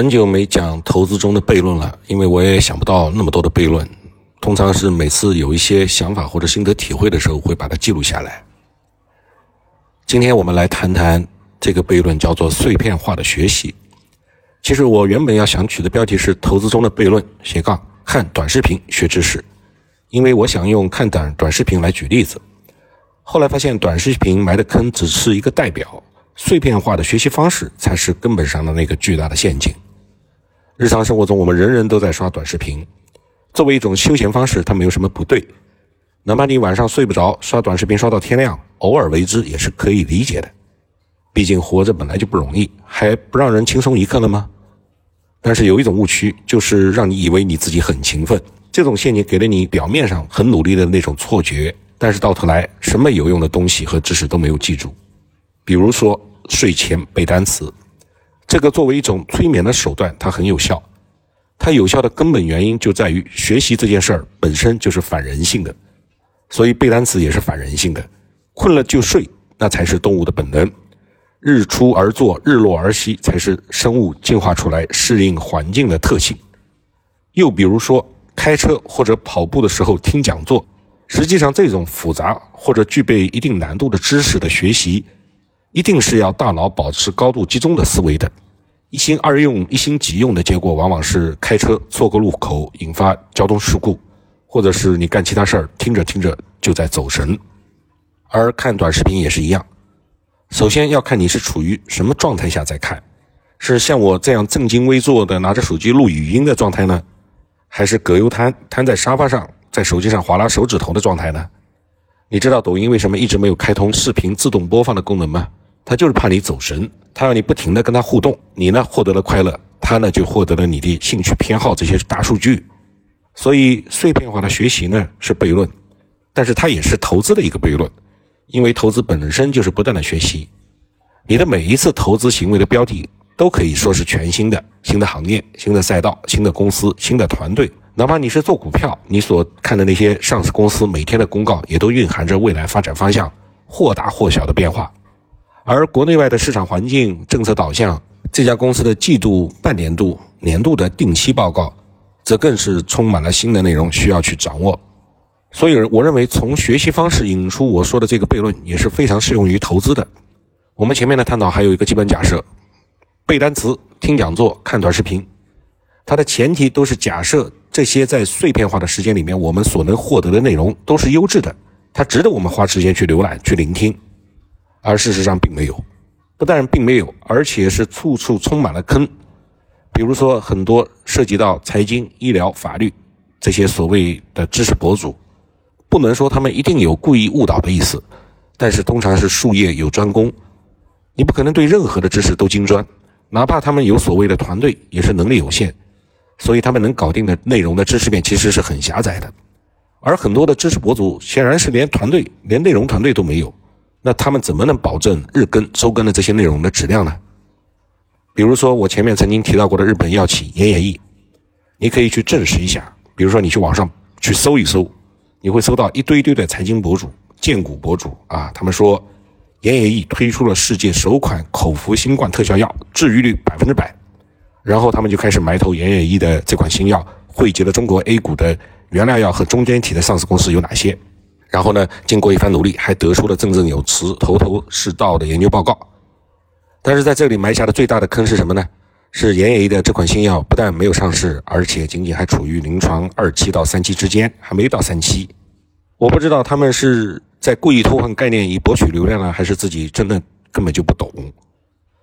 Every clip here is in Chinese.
很久没讲投资中的悖论了，因为我也想不到那么多的悖论。通常是每次有一些想法或者心得体会的时候，会把它记录下来。今天我们来谈谈这个悖论，叫做碎片化的学习。其实我原本要想取的标题是“投资中的悖论”，斜杠看短视频学知识，因为我想用看短短视频来举例子。后来发现短视频埋的坑只是一个代表。碎片化的学习方式才是根本上的那个巨大的陷阱。日常生活中，我们人人都在刷短视频，作为一种休闲方式，它没有什么不对。哪怕你晚上睡不着，刷短视频刷到天亮，偶尔为之也是可以理解的。毕竟活着本来就不容易，还不让人轻松一刻了吗？但是有一种误区，就是让你以为你自己很勤奋，这种陷阱给了你表面上很努力的那种错觉，但是到头来什么有用的东西和知识都没有记住。比如说。睡前背单词，这个作为一种催眠的手段，它很有效。它有效的根本原因就在于学习这件事儿本身就是反人性的，所以背单词也是反人性的。困了就睡，那才是动物的本能。日出而作，日落而息，才是生物进化出来适应环境的特性。又比如说，开车或者跑步的时候听讲座，实际上这种复杂或者具备一定难度的知识的学习。一定是要大脑保持高度集中的思维的，一心二用、一心几用的结果，往往是开车错过路口，引发交通事故，或者是你干其他事儿，听着听着就在走神。而看短视频也是一样，首先要看你是处于什么状态下在看，是像我这样正襟危坐的拿着手机录语音的状态呢，还是葛优瘫瘫在沙发上，在手机上划拉手指头的状态呢？你知道抖音为什么一直没有开通视频自动播放的功能吗？他就是怕你走神，他要你不停的跟他互动，你呢获得了快乐，他呢就获得了你的兴趣偏好这些大数据。所以碎片化的学习呢是悖论，但是它也是投资的一个悖论，因为投资本身就是不断的学习。你的每一次投资行为的标的都可以说是全新的、新的行业、新的赛道、新的公司、新的团队。哪怕你是做股票，你所看的那些上市公司每天的公告，也都蕴含着未来发展方向或大或小的变化。而国内外的市场环境、政策导向，这家公司的季度、半年度、年度的定期报告，则更是充满了新的内容需要去掌握。所以，我认为从学习方式引出我说的这个悖论，也是非常适用于投资的。我们前面的探讨还有一个基本假设：背单词、听讲座、看短视频，它的前提都是假设这些在碎片化的时间里面，我们所能获得的内容都是优质的，它值得我们花时间去浏览、去聆听。而事实上并没有，不但并没有，而且是处处充满了坑。比如说，很多涉及到财经、医疗、法律这些所谓的知识博主，不能说他们一定有故意误导的意思，但是通常是术业有专攻。你不可能对任何的知识都精专，哪怕他们有所谓的团队，也是能力有限，所以他们能搞定的内容的知识面其实是很狭窄的。而很多的知识博主显然是连团队、连内容团队都没有。那他们怎么能保证日更周更的这些内容的质量呢？比如说我前面曾经提到过的日本药企岩野义，你可以去证实一下。比如说你去网上去搜一搜，你会搜到一堆堆的财经博主、荐股博主啊，他们说岩野义推出了世界首款口服新冠特效药，治愈率百分之百。然后他们就开始埋头岩野义的这款新药，汇集了中国 A 股的原料药和中间体的上市公司有哪些？然后呢，经过一番努力，还得出了振振有词、头头是道的研究报告。但是在这里埋下的最大的坑是什么呢？是岩野的这款新药不但没有上市，而且仅仅还处于临床二期到三期之间，还没到三期。我不知道他们是在故意偷换概念以博取流量呢，还是自己真的根本就不懂。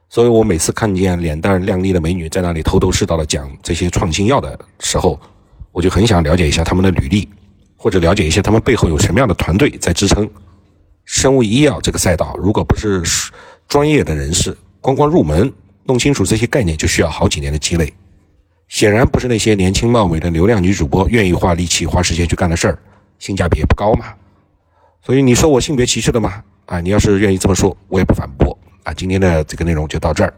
所以我每次看见脸蛋靓丽的美女在那里头头是道的讲这些创新药的时候，我就很想了解一下他们的履历。或者了解一些他们背后有什么样的团队在支撑。生物医药这个赛道，如果不是专业的人士，光光入门弄清楚这些概念，就需要好几年的积累。显然不是那些年轻貌美的流量女主播愿意花力气、花时间去干的事儿，性价比也不高嘛。所以你说我性别歧视的吗？啊，你要是愿意这么说，我也不反驳。啊，今天的这个内容就到这儿。